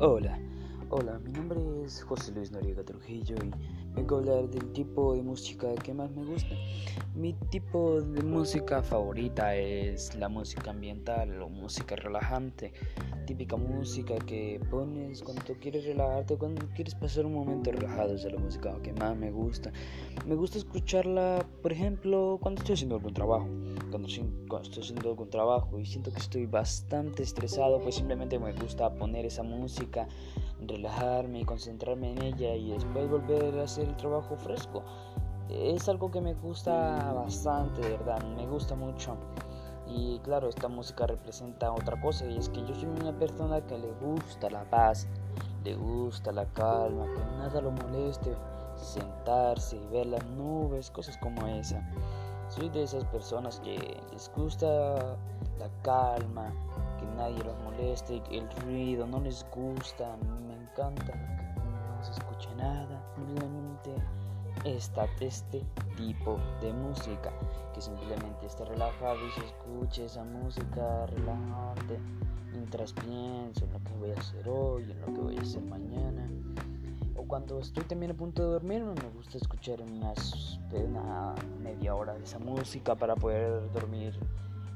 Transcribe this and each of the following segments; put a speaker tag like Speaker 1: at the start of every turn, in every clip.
Speaker 1: Hola, hola, mi nombre es José Luis Noriega Trujillo y vengo a hablar del tipo de música que más me gusta. Mi tipo de música favorita es la música ambiental o música relajante, típica música que pones cuando quieres relajarte, cuando quieres pasar un momento relajado, es la música que más me gusta. Me gusta escucharla, por ejemplo, cuando estoy haciendo algún trabajo, cuando, cuando estoy haciendo algún trabajo y siento que estoy bastante estresado, pues simplemente me gusta poner esa música relajarme y concentrarme en ella y después volver a hacer el trabajo fresco. Es algo que me gusta bastante, de verdad, me gusta mucho. Y claro, esta música representa otra cosa y es que yo soy una persona que le gusta la paz, le gusta la calma, que nada lo moleste, sentarse y ver las nubes, cosas como esa. Soy de esas personas que les gusta la calma, nadie los moleste, el ruido no les gusta, me encanta que no se escuche nada, simplemente está este tipo de música, que simplemente esté relajado y se escuche esa música relajante mientras pienso en lo que voy a hacer hoy, en lo que voy a hacer mañana. O cuando estoy también a punto de dormir, me gusta escuchar unas, una media hora de esa música para poder dormir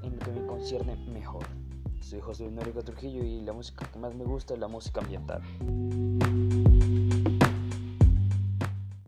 Speaker 1: en lo que me concierne mejor. Soy José Noriega Trujillo y la música que más me gusta es la música ambiental.